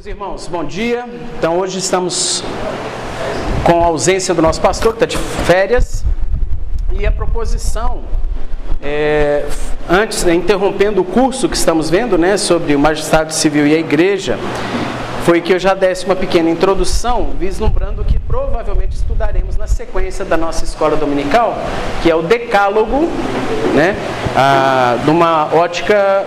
Meus irmãos, bom dia. Então hoje estamos com a ausência do nosso pastor, que está de férias, e a proposição, é, antes, né, interrompendo o curso que estamos vendo, né, sobre o magistrado civil e a igreja, foi que eu já desse uma pequena introdução, vislumbrando que provavelmente estudaremos na sequência da nossa escola dominical, que é o decálogo, né, a, de uma ótica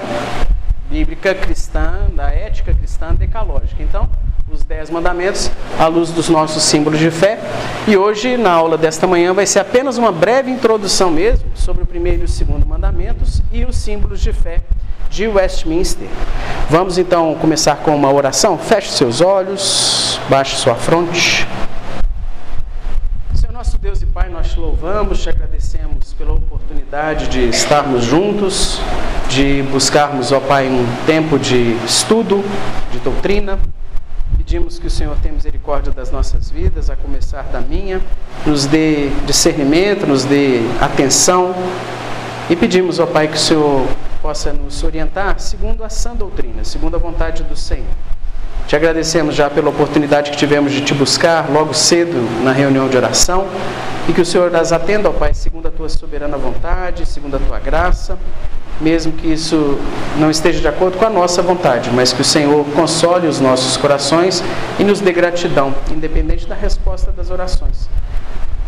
bíblica cristã, da ética cristã decalógica. Então, os dez mandamentos à luz dos nossos símbolos de fé. E hoje, na aula desta manhã, vai ser apenas uma breve introdução mesmo sobre o primeiro e o segundo mandamentos e os símbolos de fé de Westminster. Vamos então começar com uma oração. Feche seus olhos, baixe sua fronte. Senhor nosso Deus e Pai, nós te louvamos, te agradecemos pela oportunidade de estarmos juntos, de buscarmos, ó Pai, um tempo de estudo, de doutrina. Pedimos que o Senhor tenha misericórdia das nossas vidas, a começar da minha, nos dê discernimento, nos dê atenção. E pedimos, ó Pai, que o Senhor possa nos orientar segundo a sã doutrina, segundo a vontade do Senhor. Te agradecemos já pela oportunidade que tivemos de te buscar logo cedo na reunião de oração e que o Senhor as atenda, ó Pai, segundo a tua soberana vontade, segundo a tua graça mesmo que isso não esteja de acordo com a nossa vontade, mas que o Senhor console os nossos corações e nos dê gratidão, independente da resposta das orações.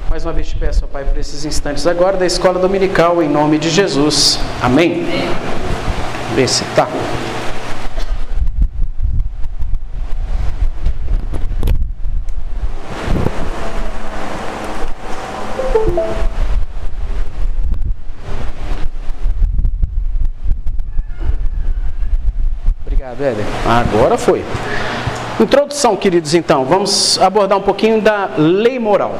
Mais uma vez te peço, ó Pai, por esses instantes agora da escola dominical, em nome de Jesus. Amém. Vê se tá. Agora foi. Introdução, queridos, então. Vamos abordar um pouquinho da lei moral.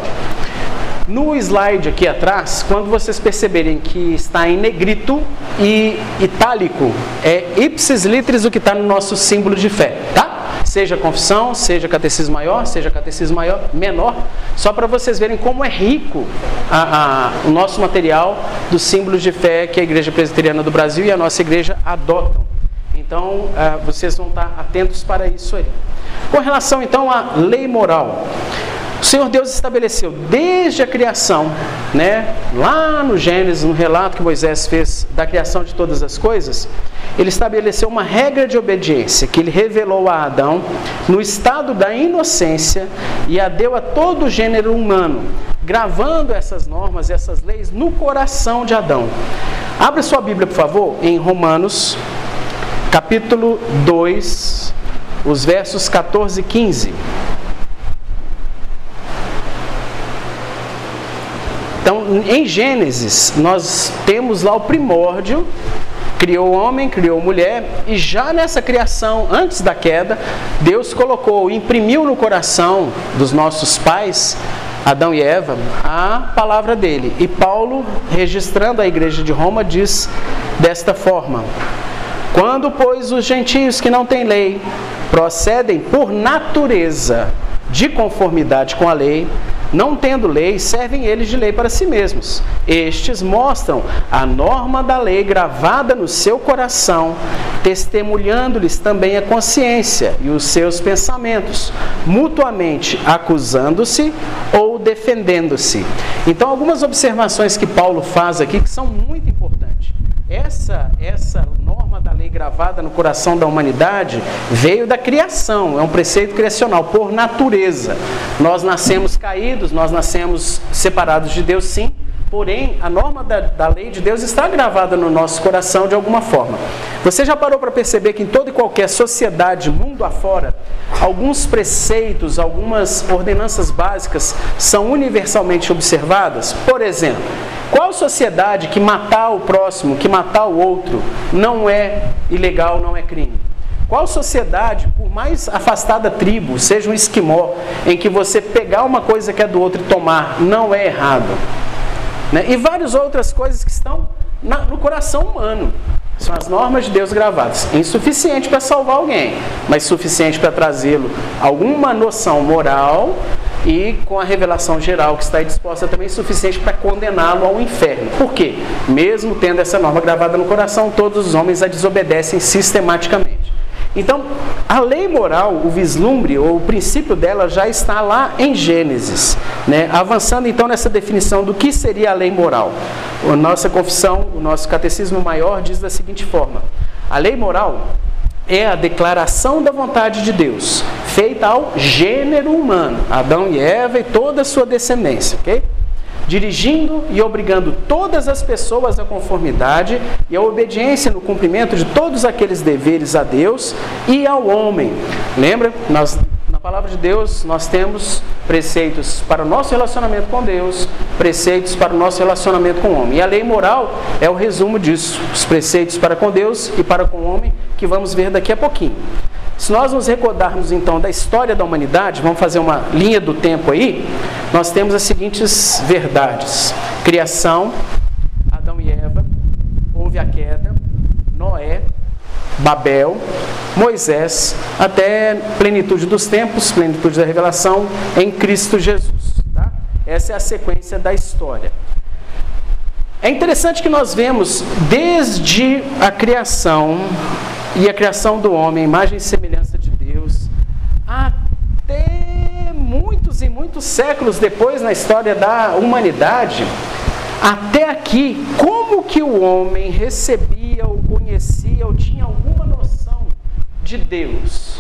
No slide aqui atrás, quando vocês perceberem que está em negrito e itálico, é ipsis litris o que está no nosso símbolo de fé, tá? Seja confissão, seja catecismo maior, seja catecismo maior, menor, só para vocês verem como é rico a, a, o nosso material dos símbolos de fé que a Igreja Presbiteriana do Brasil e a nossa igreja adotam. Então, uh, vocês vão estar atentos para isso aí. Com relação então à lei moral, o Senhor Deus estabeleceu desde a criação, né, lá no Gênesis, no relato que Moisés fez da criação de todas as coisas, ele estabeleceu uma regra de obediência que ele revelou a Adão no estado da inocência e a deu a todo o gênero humano, gravando essas normas, essas leis no coração de Adão. Abra sua Bíblia, por favor, em Romanos capítulo 2, os versos 14 e 15. Então, em Gênesis, nós temos lá o primórdio, criou o homem, criou a mulher, e já nessa criação, antes da queda, Deus colocou, imprimiu no coração dos nossos pais, Adão e Eva, a palavra dele. E Paulo, registrando a igreja de Roma, diz desta forma: quando, pois, os gentios que não têm lei procedem por natureza de conformidade com a lei, não tendo lei, servem eles de lei para si mesmos. Estes mostram a norma da lei gravada no seu coração, testemunhando-lhes também a consciência e os seus pensamentos, mutuamente acusando-se ou defendendo-se. Então, algumas observações que Paulo faz aqui que são muito importantes. Essa, essa norma da lei gravada no coração da humanidade veio da criação, é um preceito criacional, por natureza. Nós nascemos caídos, nós nascemos separados de Deus, sim, porém a norma da, da lei de Deus está gravada no nosso coração de alguma forma. Você já parou para perceber que em toda e qualquer sociedade, mundo afora, alguns preceitos, algumas ordenanças básicas são universalmente observadas? Por exemplo, qual sociedade que matar o próximo, que matar o outro, não é ilegal, não é crime? Qual sociedade, por mais afastada tribo, seja um esquimó, em que você pegar uma coisa que é do outro e tomar, não é errado? Né? E várias outras coisas que estão na, no coração humano. São as normas de Deus gravadas. Insuficiente para salvar alguém, mas suficiente para trazê-lo alguma noção moral e com a revelação geral que está aí disposta também suficiente para condená-lo ao inferno. Por quê? Mesmo tendo essa norma gravada no coração, todos os homens a desobedecem sistematicamente. Então, a lei moral, o vislumbre ou o princípio dela já está lá em Gênesis. Né? Avançando então nessa definição do que seria a lei moral. A nossa confissão, o nosso catecismo maior diz da seguinte forma: a lei moral é a declaração da vontade de Deus, feita ao gênero humano, Adão e Eva e toda a sua descendência, ok? Dirigindo e obrigando todas as pessoas à conformidade e à obediência no cumprimento de todos aqueles deveres a Deus e ao homem. Lembra? Nós, na palavra de Deus, nós temos preceitos para o nosso relacionamento com Deus, preceitos para o nosso relacionamento com o homem. E a lei moral é o resumo disso, os preceitos para com Deus e para com o homem, que vamos ver daqui a pouquinho. Se nós nos recordarmos então da história da humanidade, vamos fazer uma linha do tempo aí, nós temos as seguintes verdades: criação, Adão e Eva, houve a queda, Noé, Babel, Moisés, até plenitude dos tempos, plenitude da revelação em Cristo Jesus. Tá? Essa é a sequência da história. É interessante que nós vemos desde a criação e a criação do homem, imagem e semelhança de Deus, até muitos e muitos séculos depois na história da humanidade, até aqui, como que o homem recebia ou conhecia ou tinha alguma noção de Deus,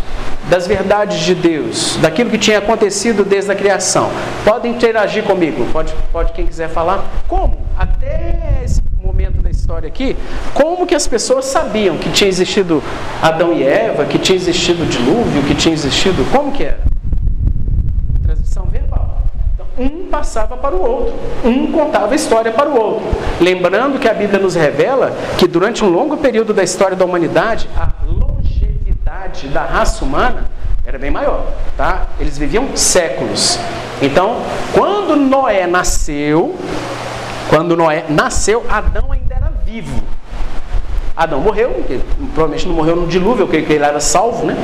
das verdades de Deus, daquilo que tinha acontecido desde a criação? Podem interagir comigo, pode, pode quem quiser falar. Como? Até esse momento da história aqui, como que as pessoas sabiam que tinha existido Adão e Eva, que tinha existido dilúvio, que tinha existido. Como que era? Transmissão verbal. Então, um passava para o outro, um contava a história para o outro. Lembrando que a Bíblia nos revela que durante um longo período da história da humanidade, a longevidade da raça humana era bem maior, tá? Eles viviam séculos. Então, quando Noé nasceu, quando Noé nasceu, Adão ainda era vivo. Adão morreu, provavelmente não morreu no dilúvio, porque ele era salvo, né?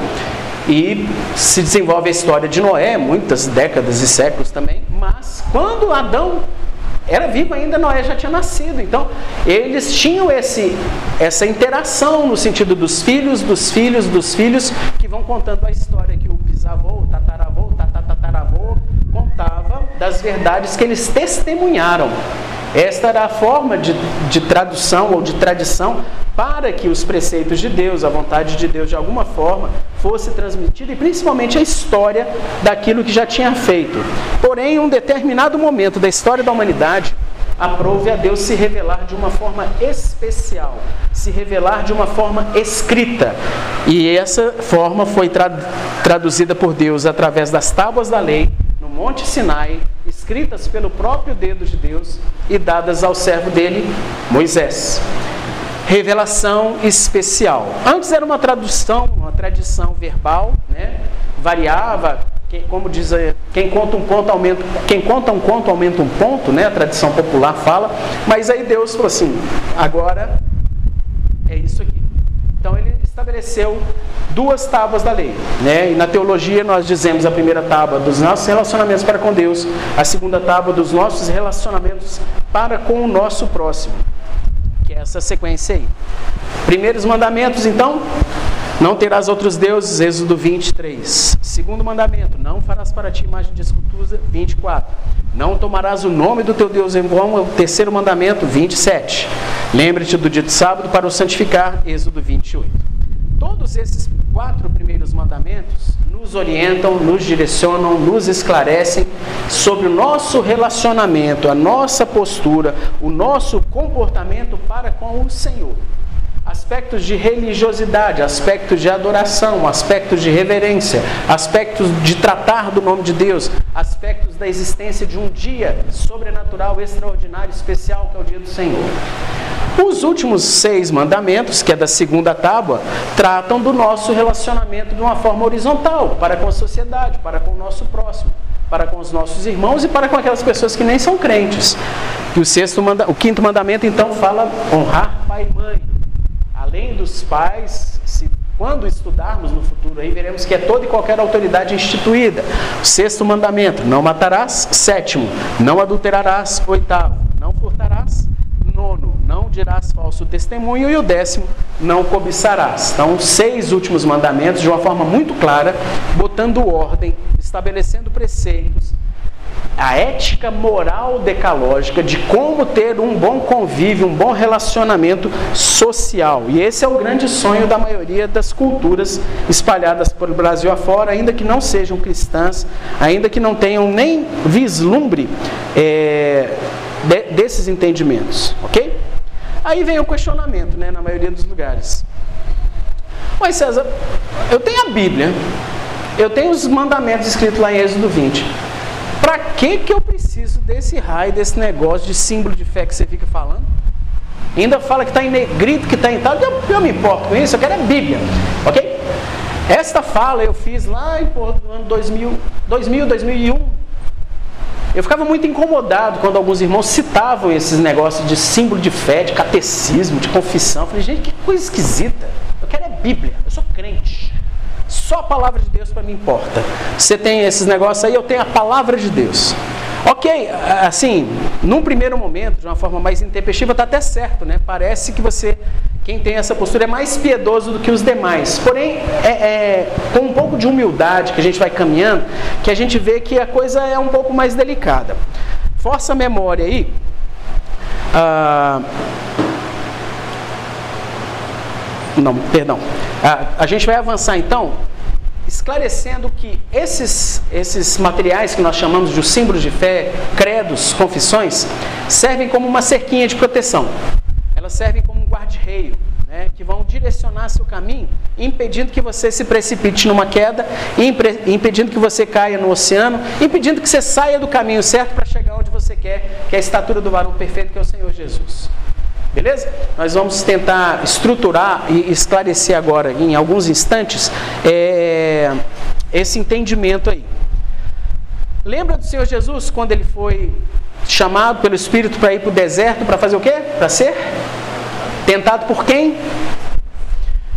E se desenvolve a história de Noé, muitas décadas e séculos também. Mas quando Adão era vivo ainda, Noé já tinha nascido. Então, eles tinham esse, essa interação no sentido dos filhos, dos filhos, dos filhos, que vão contando a história que o bisavô, o tataravô, o tatataravô das verdades que eles testemunharam. Esta era a forma de, de tradução ou de tradição para que os preceitos de Deus, a vontade de Deus, de alguma forma, fosse transmitida e principalmente a história daquilo que já tinha feito. Porém, em um determinado momento da história da humanidade, aprove a Deus se revelar de uma forma especial, se revelar de uma forma escrita. E essa forma foi traduzida por Deus através das tábuas da lei Monte Sinai, escritas pelo próprio dedo de Deus e dadas ao servo dele, Moisés. Revelação especial. Antes era uma tradução, uma tradição verbal, né? variava, como diz, quem conta um conto aumenta, quem conta um conto aumenta um ponto, né? A tradição popular fala. Mas aí Deus falou assim: agora é isso aqui. Então ele estabeleceu duas tábuas da lei. Né? E na teologia nós dizemos a primeira tábua dos nossos relacionamentos para com Deus, a segunda tábua dos nossos relacionamentos para com o nosso próximo. Que é essa sequência aí. Primeiros mandamentos, então, não terás outros deuses, Êxodo 23. Segundo mandamento, não farás para ti imagem de escultura, 24. Não tomarás o nome do teu Deus em vão, o terceiro mandamento, 27. Lembre-te do dia de sábado para o santificar, Êxodo 28. Todos esses quatro primeiros mandamentos nos orientam, nos direcionam, nos esclarecem sobre o nosso relacionamento, a nossa postura, o nosso comportamento para com o Senhor aspectos de religiosidade, aspectos de adoração, aspectos de reverência, aspectos de tratar do nome de Deus, aspectos da existência de um dia sobrenatural, extraordinário, especial, que é o dia do Senhor. Os últimos seis mandamentos, que é da segunda tábua, tratam do nosso relacionamento de uma forma horizontal, para com a sociedade, para com o nosso próximo para com os nossos irmãos e para com aquelas pessoas que nem são crentes. E o sexto manda, o quinto mandamento então fala honrar pai e mãe além dos pais, se, quando estudarmos no futuro aí, veremos que é toda e qualquer autoridade instituída. Sexto mandamento, não matarás. Sétimo, não adulterarás. Oitavo, não furtarás. Nono, não dirás falso testemunho, e o décimo, não cobiçarás. Então, seis últimos mandamentos de uma forma muito clara, botando ordem, estabelecendo preceitos, a ética moral decalógica de como ter um bom convívio, um bom relacionamento social. E esse é o grande sonho da maioria das culturas espalhadas pelo Brasil afora, ainda que não sejam cristãs, ainda que não tenham nem vislumbre é, de, desses entendimentos, ok? Aí vem o questionamento, né, na maioria dos lugares. Mas César, eu tenho a Bíblia, eu tenho os mandamentos escritos lá em Êxodo 20. Para que, que eu preciso desse raio, desse negócio de símbolo de fé que você fica falando? Ainda fala que está em negrito, que está em tal. Eu, eu me importo com isso, eu quero a Bíblia. Ok? Esta fala eu fiz lá em, no ano 2000, 2000, 2001. Eu ficava muito incomodado quando alguns irmãos citavam esses negócios de símbolo de fé, de catecismo, de confissão. Eu falei, gente, que coisa esquisita. Eu quero a Bíblia, eu sou crente. Só a palavra de Deus para mim importa. Você tem esses negócios aí, eu tenho a palavra de Deus. Ok, assim, num primeiro momento, de uma forma mais intempestiva, está até certo, né? Parece que você, quem tem essa postura, é mais piedoso do que os demais. Porém, é, é, com um pouco de humildade que a gente vai caminhando, que a gente vê que a coisa é um pouco mais delicada. Força a memória aí. Ah, não, perdão. Ah, a gente vai avançar então esclarecendo que esses, esses materiais que nós chamamos de símbolos de fé, credos, confissões, servem como uma cerquinha de proteção. Elas servem como um guarda-reio, né, que vão direcionar seu caminho, impedindo que você se precipite numa queda, impedindo que você caia no oceano, impedindo que você saia do caminho certo para chegar onde você quer, que é a estatura do varão perfeito, que é o Senhor Jesus. Beleza? Nós vamos tentar estruturar e esclarecer agora, em alguns instantes, é, esse entendimento aí. Lembra do Senhor Jesus quando ele foi chamado pelo Espírito para ir para o deserto para fazer o quê? Para ser tentado por quem?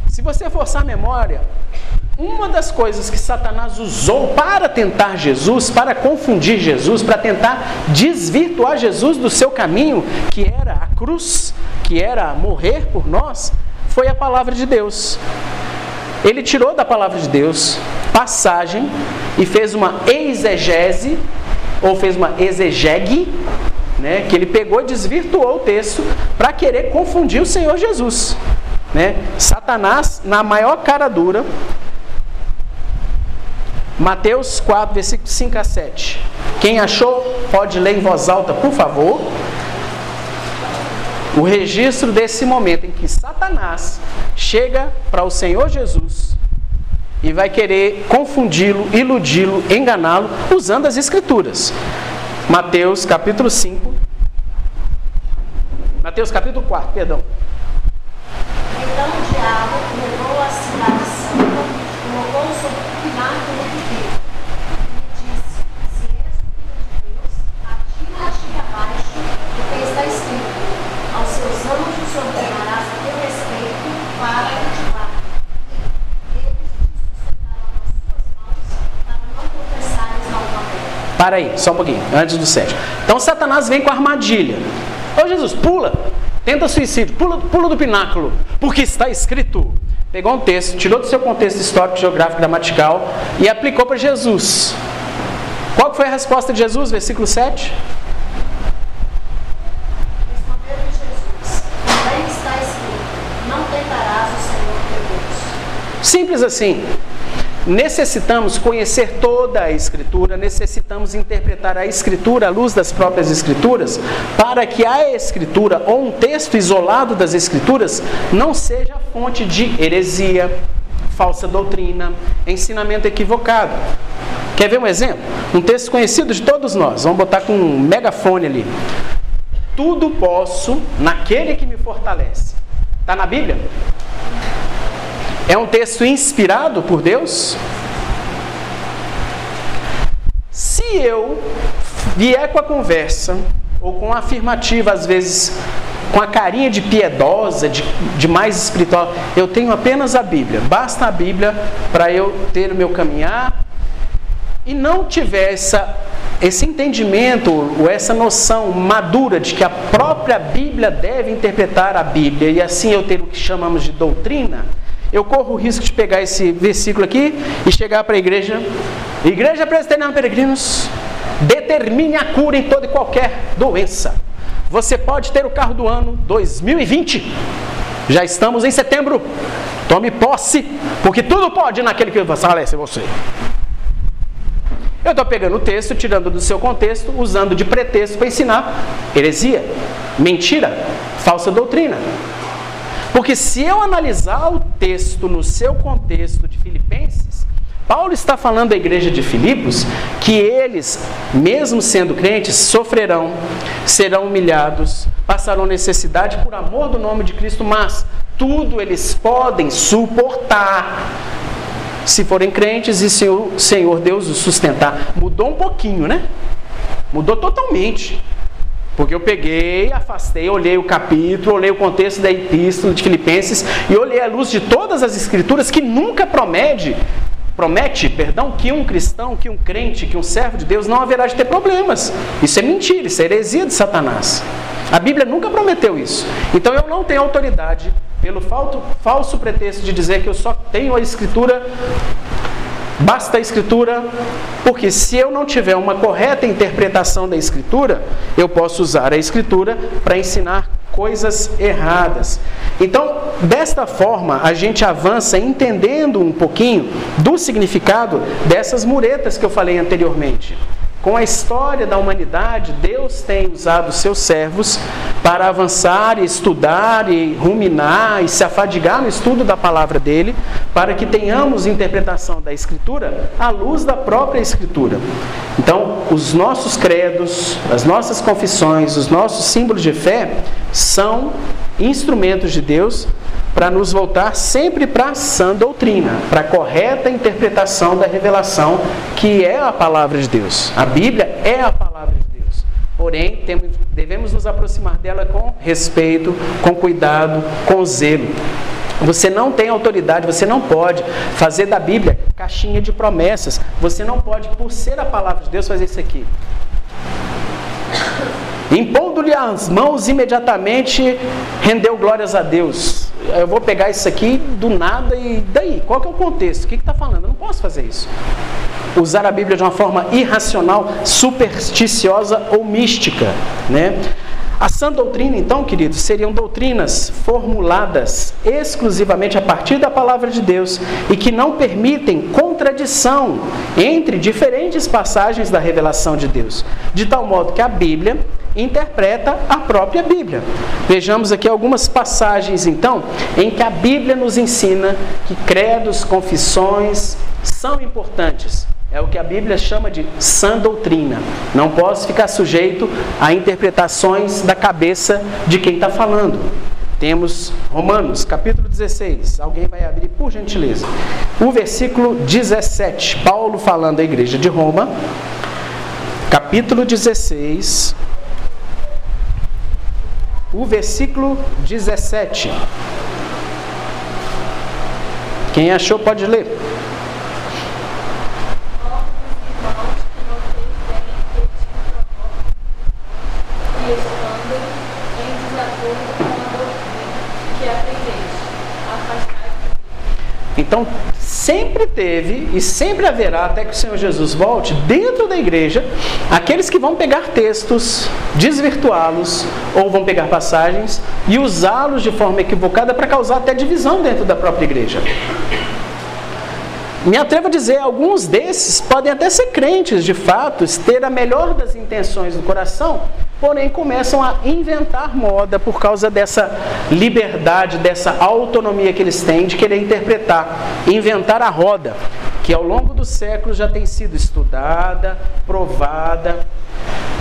Se você forçar a memória, uma das coisas que Satanás usou para tentar Jesus, para confundir Jesus, para tentar desvirtuar Jesus do seu caminho, que era a cruz, que era morrer por nós, foi a palavra de Deus. Ele tirou da palavra de Deus passagem e fez uma exegese, ou fez uma exegegue, né, que ele pegou e desvirtuou o texto para querer confundir o Senhor Jesus. Né? Satanás, na maior cara dura, Mateus 4, versículos 5 a 7. Quem achou, pode ler em voz alta, por favor o registro desse momento em que Satanás chega para o Senhor Jesus e vai querer confundi-lo, iludi-lo, enganá-lo, usando as Escrituras. Mateus capítulo 5. Mateus capítulo 4, perdão. Então o diabo levou a cidade santa, colocou sobre o pináculo de Deus, e disse: Se és o filho de Deus, atira-te abaixo, porque está escrito aos seus anjos ordenarás a teu respeito para te guardar. E eles te sustentarão nas suas mãos para não tropeçares na uma pedra. Para aí, só um pouquinho, antes do 7. Então Satanás vem com a armadilha. Ô Jesus, pula, tenta suicídio, pula, pula do pináculo, porque está escrito. Pegou um texto, tirou do seu contexto histórico, geográfico, gramatical e aplicou para Jesus. Qual foi a resposta de Jesus, versículo 7? Respondeu-lhe Jesus: Também está escrito: Não tentarás o Senhor teu Deus. Simples assim. Necessitamos conhecer toda a Escritura, necessitamos interpretar a Escritura à luz das próprias Escrituras, para que a Escritura ou um texto isolado das Escrituras não seja fonte de heresia, falsa doutrina, ensinamento equivocado. Quer ver um exemplo? Um texto conhecido de todos nós, vamos botar com um megafone ali. Tudo posso naquele que me fortalece. Está na Bíblia? É um texto inspirado por Deus? Se eu vier com a conversa, ou com a afirmativa, às vezes com a carinha de piedosa, de, de mais espiritual, eu tenho apenas a Bíblia, basta a Bíblia para eu ter o meu caminhar, e não tiver essa, esse entendimento, ou essa noção madura de que a própria Bíblia deve interpretar a Bíblia e assim eu ter o que chamamos de doutrina, eu corro o risco de pegar esse versículo aqui e chegar para a igreja, Igreja Presbiteriana Peregrinos, determine a cura em toda e qualquer doença. Você pode ter o carro do ano 2020. Já estamos em setembro. Tome posse, porque tudo pode naquele que fortalece você. Eu estou pegando o texto, tirando do seu contexto, usando de pretexto para ensinar heresia, mentira, falsa doutrina. Porque se eu analisar o texto no seu contexto de Filipenses, Paulo está falando à igreja de Filipos que eles, mesmo sendo crentes, sofrerão, serão humilhados, passarão necessidade por amor do nome de Cristo, mas tudo eles podem suportar se forem crentes e se o Senhor Deus os sustentar. Mudou um pouquinho, né? Mudou totalmente. Porque eu peguei, afastei, olhei o capítulo, olhei o contexto da epístola de Filipenses e olhei a luz de todas as escrituras que nunca promete, promete, perdão, que um cristão, que um crente, que um servo de Deus não haverá de ter problemas. Isso é mentira, isso é heresia de Satanás. A Bíblia nunca prometeu isso. Então eu não tenho autoridade pelo falso pretexto de dizer que eu só tenho a Escritura, basta a Escritura, porque se eu não tiver uma correta interpretação da Escritura, eu posso usar a Escritura para ensinar coisas erradas. Então, desta forma, a gente avança entendendo um pouquinho do significado dessas muretas que eu falei anteriormente. Com a história da humanidade, Deus tem usado seus servos para avançar e estudar e ruminar e se afadigar no estudo da palavra dele, para que tenhamos interpretação da Escritura à luz da própria Escritura. Então, os nossos credos, as nossas confissões, os nossos símbolos de fé são instrumentos de Deus para nos voltar sempre para a sã doutrina, para a correta interpretação da revelação que é a palavra de Deus. A Bíblia é a palavra de Deus. Porém, temos, devemos nos aproximar dela com respeito, com cuidado, com zelo. Você não tem autoridade, você não pode fazer da Bíblia caixinha de promessas. Você não pode, por ser a palavra de Deus, fazer isso aqui. Impondo-lhe as mãos, imediatamente rendeu glórias a Deus. Eu vou pegar isso aqui do nada e daí? Qual que é o contexto? O que está falando? Eu não posso fazer isso. Usar a Bíblia de uma forma irracional, supersticiosa ou mística, né? A sã doutrina, então, queridos, seriam doutrinas formuladas exclusivamente a partir da palavra de Deus e que não permitem contradição entre diferentes passagens da revelação de Deus, de tal modo que a Bíblia interpreta a própria Bíblia. Vejamos aqui algumas passagens, então, em que a Bíblia nos ensina que credos, confissões são importantes. É o que a Bíblia chama de sã doutrina. Não posso ficar sujeito a interpretações da cabeça de quem está falando. Temos Romanos, capítulo 16. Alguém vai abrir, por gentileza. O versículo 17. Paulo falando à igreja de Roma, capítulo 16, o versículo 17. Quem achou pode ler. Então, sempre teve e sempre haverá, até que o Senhor Jesus volte, dentro da igreja, aqueles que vão pegar textos, desvirtuá-los, ou vão pegar passagens e usá-los de forma equivocada para causar até divisão dentro da própria igreja. Me atrevo a dizer, alguns desses podem até ser crentes, de fato, ter a melhor das intenções do coração, porém começam a inventar moda por causa dessa liberdade, dessa autonomia que eles têm de querer interpretar, inventar a roda, que ao longo dos séculos já tem sido estudada, provada.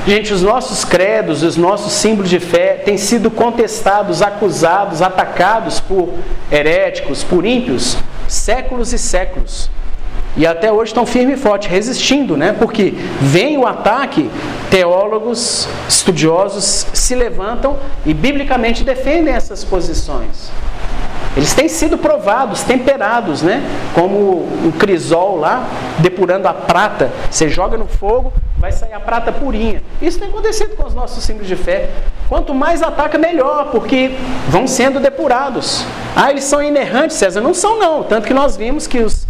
Gente, os nossos credos, os nossos símbolos de fé têm sido contestados, acusados, atacados por heréticos, por ímpios, séculos e séculos. E até hoje estão firme e forte, resistindo, né? Porque vem o ataque, teólogos, estudiosos se levantam e biblicamente defendem essas posições. Eles têm sido provados, temperados, né? Como o crisol lá, depurando a prata. Você joga no fogo, vai sair a prata purinha. Isso tem acontecido com os nossos símbolos de fé. Quanto mais ataca, melhor, porque vão sendo depurados. Ah, eles são inerrantes, César? Não são, não. Tanto que nós vimos que os,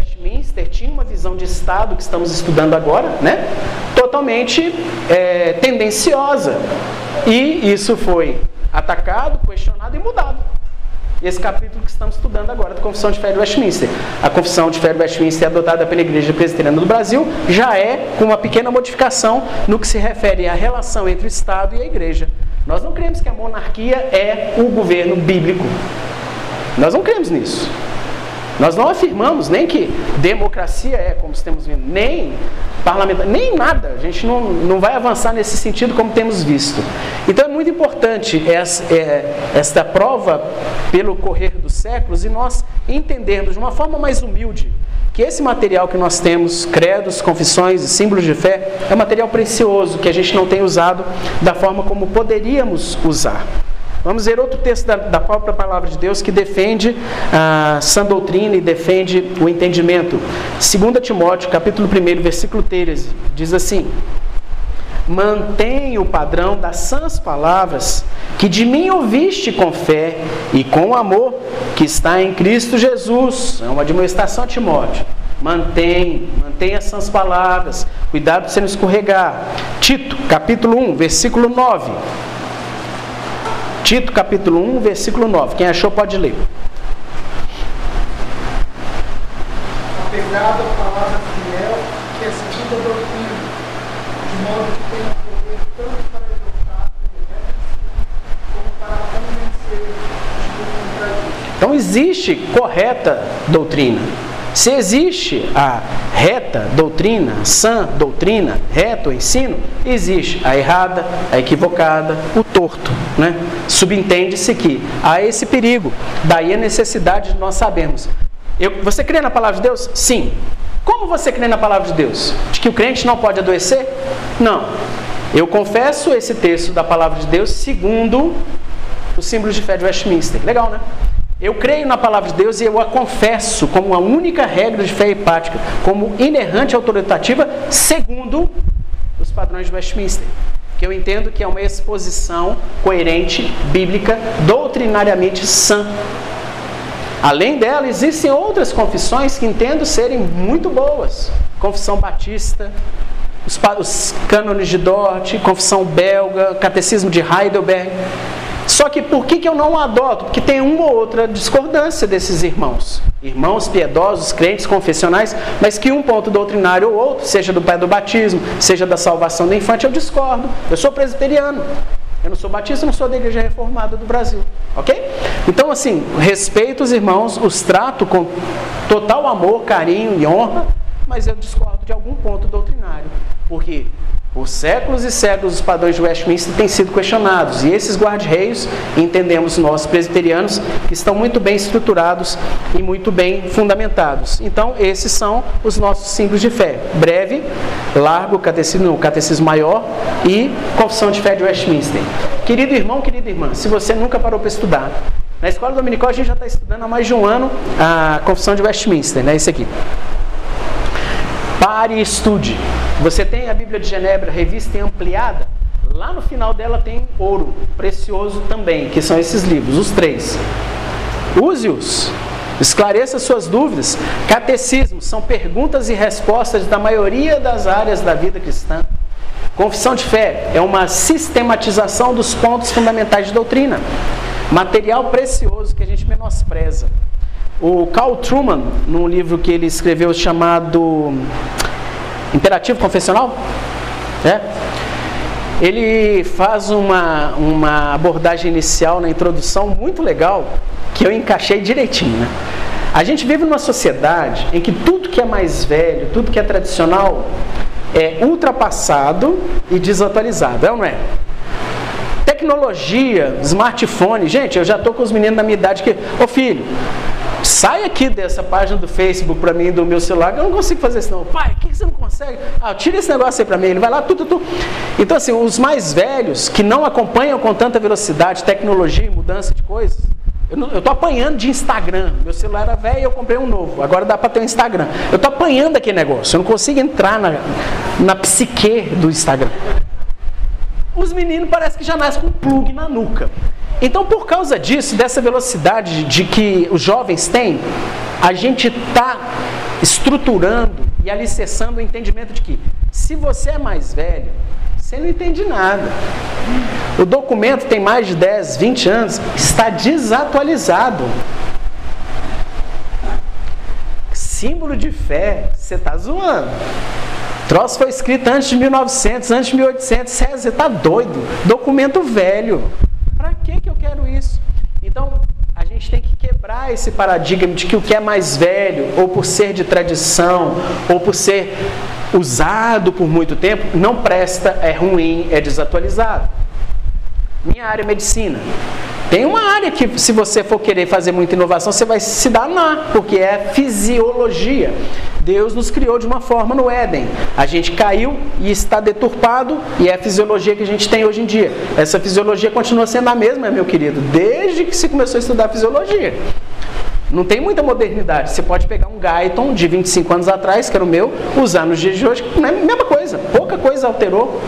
Westminster tinham uma visão de Estado que estamos estudando agora, né? Totalmente é, tendenciosa. E isso foi atacado, questionado e mudado. Esse capítulo que estamos estudando agora da Confissão de Fé de Westminster. A Confissão de Fé de Westminster adotada pela Igreja Presbiteriana do Brasil já é com uma pequena modificação no que se refere à relação entre o Estado e a Igreja. Nós não cremos que a monarquia é o governo bíblico. Nós não cremos nisso. Nós não afirmamos nem que democracia é, como estamos vendo, nem parlamentar, nem nada. A gente não, não vai avançar nesse sentido como temos visto. Então é muito importante essa, é, esta prova pelo correr dos séculos e nós entendermos de uma forma mais humilde que esse material que nós temos, credos, confissões e símbolos de fé, é um material precioso que a gente não tem usado da forma como poderíamos usar. Vamos ver outro texto da, da própria palavra de Deus que defende a sã doutrina e defende o entendimento. 2 Timóteo, capítulo 1, versículo 13, diz assim: Mantém o padrão das sãs palavras que de mim ouviste com fé e com amor que está em Cristo Jesus. É uma demonstração a Timóteo. Mantém, mantém as sãs palavras. Cuidado para você não escorregar. Tito, capítulo 1, versículo 9. Tito capítulo 1, versículo 9. Quem achou pode ler. Apegado à palavra fiel, que é segundo a doutrina, de modo que tenha poder tanto para exortar como para convencer de que. Então existe correta doutrina. Se existe a reta doutrina, sã doutrina, reto ensino, existe a errada, a equivocada, o torto. Né? Subentende-se que há esse perigo. Daí a necessidade de nós sabermos. Eu, você crê na palavra de Deus? Sim. Como você crê na palavra de Deus? De que o crente não pode adoecer? Não. Eu confesso esse texto da palavra de Deus segundo os símbolos de fé de Westminster. Legal, né? Eu creio na palavra de Deus e eu a confesso como a única regra de fé hepática, como inerrante autoritativa, segundo os padrões de Westminster. Que eu entendo que é uma exposição coerente, bíblica, doutrinariamente sã. Além dela, existem outras confissões que entendo serem muito boas. Confissão batista, os, os cânones de Dort, confissão belga, catecismo de Heidelberg. Só que por que, que eu não adoto? Porque tem uma ou outra discordância desses irmãos. Irmãos piedosos, crentes, confessionais, mas que um ponto doutrinário ou outro, seja do pai do batismo, seja da salvação do infante, eu discordo. Eu sou presbiteriano. Eu não sou batista, não sou da Igreja Reformada do Brasil. Ok? Então, assim, respeito os irmãos, os trato com total amor, carinho e honra, mas eu discordo de algum ponto doutrinário. Porque por séculos e séculos, os padrões de Westminster têm sido questionados, e esses guarda-reios, entendemos nós presbiterianos, estão muito bem estruturados e muito bem fundamentados. Então, esses são os nossos símbolos de fé: breve, largo, catecismo, catecismo maior e confissão de fé de Westminster. Querido irmão, querida irmã, se você nunca parou para estudar, na escola dominical a gente já está estudando há mais de um ano a confissão de Westminster, né? Esse aqui. Pare e estude. Você tem a Bíblia de Genebra, revista e ampliada? Lá no final dela tem ouro, precioso também, que são esses livros, os três. Use-os. Esclareça suas dúvidas. Catecismo são perguntas e respostas da maioria das áreas da vida cristã. Confissão de fé é uma sistematização dos pontos fundamentais de doutrina. Material precioso que a gente menospreza. O Carl Truman, num livro que ele escreveu chamado Imperativo Confessional, é, ele faz uma, uma abordagem inicial na introdução muito legal, que eu encaixei direitinho. Né? A gente vive numa sociedade em que tudo que é mais velho, tudo que é tradicional, é ultrapassado e desatualizado, é ou não é? Tecnologia, smartphone, gente, eu já estou com os meninos da minha idade que, ô filho, sai aqui dessa página do Facebook para mim, do meu celular, eu não consigo fazer isso não. Pai, o que você não consegue? Ah, tira esse negócio aí para mim. Ele vai lá, tudo, tudo. Então, assim, os mais velhos, que não acompanham com tanta velocidade tecnologia e mudança de coisas, Eu estou apanhando de Instagram. Meu celular era velho e eu comprei um novo. Agora dá para ter um Instagram. Eu estou apanhando aquele negócio. Eu não consigo entrar na, na psique do Instagram. Os meninos parecem que já nascem com um plug na nuca. Então, por causa disso, dessa velocidade de que os jovens têm, a gente está estruturando e alicerçando o entendimento de que se você é mais velho, você não entende nada. O documento tem mais de 10, 20 anos, está desatualizado. Símbolo de fé, você está zoando. Troço foi escrito antes de 1900, antes de 1800. Você está doido? Documento velho. Para que, que eu quero isso? Então, a gente tem que quebrar esse paradigma de que o que é mais velho, ou por ser de tradição, ou por ser usado por muito tempo, não presta, é ruim, é desatualizado. Minha área é medicina. Tem uma área que, se você for querer fazer muita inovação, você vai se danar, porque é fisiologia. Deus nos criou de uma forma no Éden. A gente caiu e está deturpado, e é a fisiologia que a gente tem hoje em dia. Essa fisiologia continua sendo a mesma, meu querido, desde que se começou a estudar fisiologia. Não tem muita modernidade. Você pode pegar um Guyton de 25 anos atrás, que era o meu, usar nos dias de hoje, não é a mesma coisa. Pouca coisa alterou.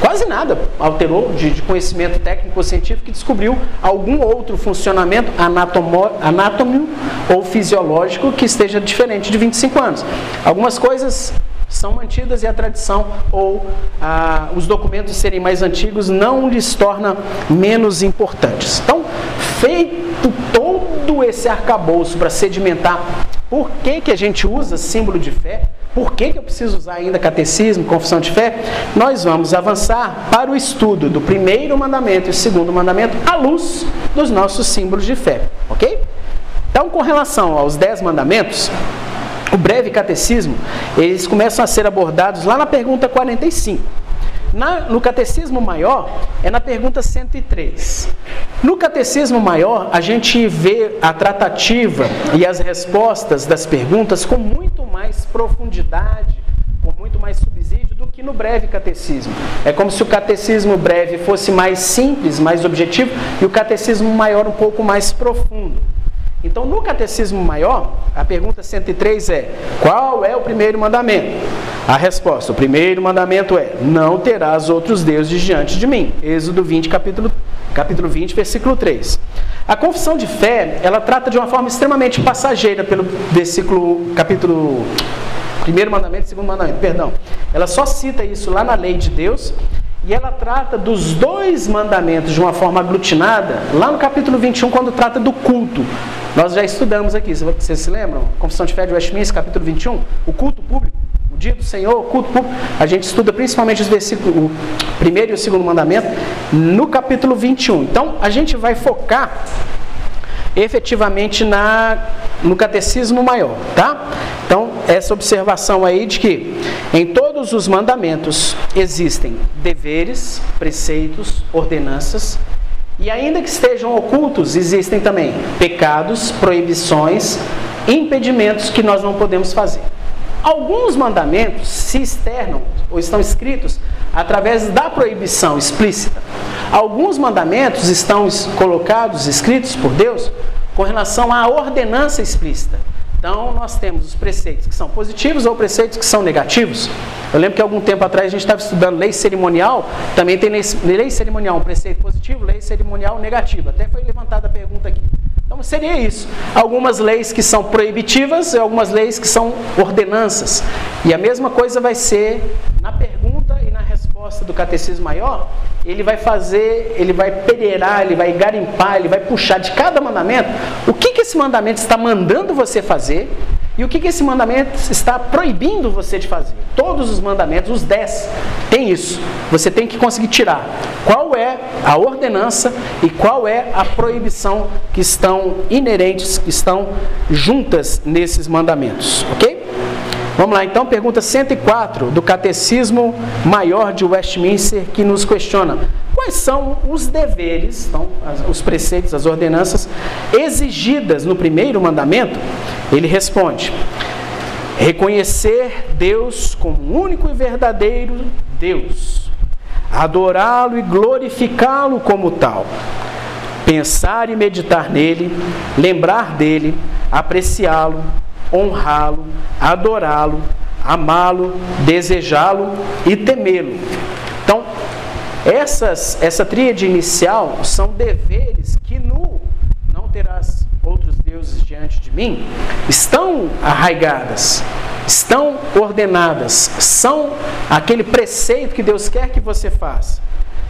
Quase nada alterou de, de conhecimento técnico científico que descobriu algum outro funcionamento anatômico ou fisiológico que esteja diferente de 25 anos. Algumas coisas são mantidas e a tradição ou ah, os documentos serem mais antigos não lhes torna menos importantes. Então, feito todo esse arcabouço para sedimentar por que, que a gente usa símbolo de fé, por que, eu preciso usar ainda catecismo, confissão de fé, nós vamos avançar para o estudo do primeiro mandamento e o segundo mandamento à luz dos nossos símbolos de fé, ok? Então, com relação aos dez mandamentos, o breve catecismo, eles começam a ser abordados lá na pergunta 45. Na, no catecismo maior, é na pergunta 103. No catecismo maior, a gente vê a tratativa e as respostas das perguntas com muito mais profundidade, com muito mais subsídio do que no breve catecismo. É como se o catecismo breve fosse mais simples, mais objetivo, e o catecismo maior um pouco mais profundo. Então, no catecismo maior, a pergunta 103 é: qual é o primeiro mandamento? A resposta: o primeiro mandamento é: não terás outros deuses diante de mim. Êxodo 20, capítulo, capítulo 20, versículo 3. A confissão de fé, ela trata de uma forma extremamente passageira pelo versículo, capítulo primeiro mandamento, segundo mandamento, perdão. Ela só cita isso lá na lei de Deus e ela trata dos dois mandamentos de uma forma aglutinada, lá no capítulo 21, quando trata do culto. Nós já estudamos aqui, vocês se lembram? Confissão de Fé de Westminster, capítulo 21, o culto público, o dia do Senhor, o culto público. A gente estuda principalmente os versículos, o primeiro e o segundo mandamento, no capítulo 21. Então, a gente vai focar efetivamente na, no catecismo maior, tá? Então, essa observação aí de que em todos os mandamentos existem deveres, preceitos, ordenanças, e ainda que estejam ocultos, existem também pecados, proibições, impedimentos que nós não podemos fazer. Alguns mandamentos se externam ou estão escritos através da proibição explícita. Alguns mandamentos estão colocados, escritos por Deus, com relação à ordenança explícita. Então, nós temos os preceitos que são positivos ou preceitos que são negativos. Eu lembro que algum tempo atrás a gente estava estudando lei cerimonial, também tem lei, lei cerimonial um preceito positivo, lei cerimonial negativa. Até foi levantada a pergunta aqui. Então seria isso. Algumas leis que são proibitivas e algumas leis que são ordenanças. E a mesma coisa vai ser na pergunta resposta do catecismo maior, ele vai fazer, ele vai peneirar, ele vai garimpar, ele vai puxar de cada mandamento o que, que esse mandamento está mandando você fazer e o que, que esse mandamento está proibindo você de fazer. Todos os mandamentos, os dez, tem isso. Você tem que conseguir tirar qual é a ordenança e qual é a proibição que estão inerentes, que estão juntas nesses mandamentos, ok? Vamos lá, então, pergunta 104 do Catecismo Maior de Westminster, que nos questiona quais são os deveres, então, os preceitos, as ordenanças exigidas no primeiro mandamento. Ele responde: reconhecer Deus como único e verdadeiro Deus, adorá-lo e glorificá-lo como tal pensar e meditar nele, lembrar dele, apreciá-lo, honrá-lo, adorá-lo, amá-lo, desejá-lo e temê-lo. Então, essas, essa tríade inicial são deveres que no não terás outros deuses diante de mim estão arraigadas, estão ordenadas, são aquele preceito que Deus quer que você faça.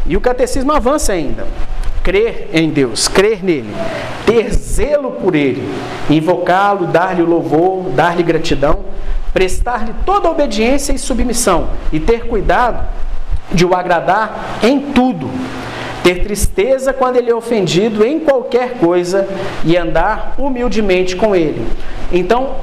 E o catecismo avança ainda. Crer em Deus, crer nele, ter zelo por ele, invocá-lo, dar-lhe louvor, dar-lhe gratidão, prestar-lhe toda obediência e submissão e ter cuidado de o agradar em tudo, ter tristeza quando ele é ofendido em qualquer coisa e andar humildemente com ele. Então,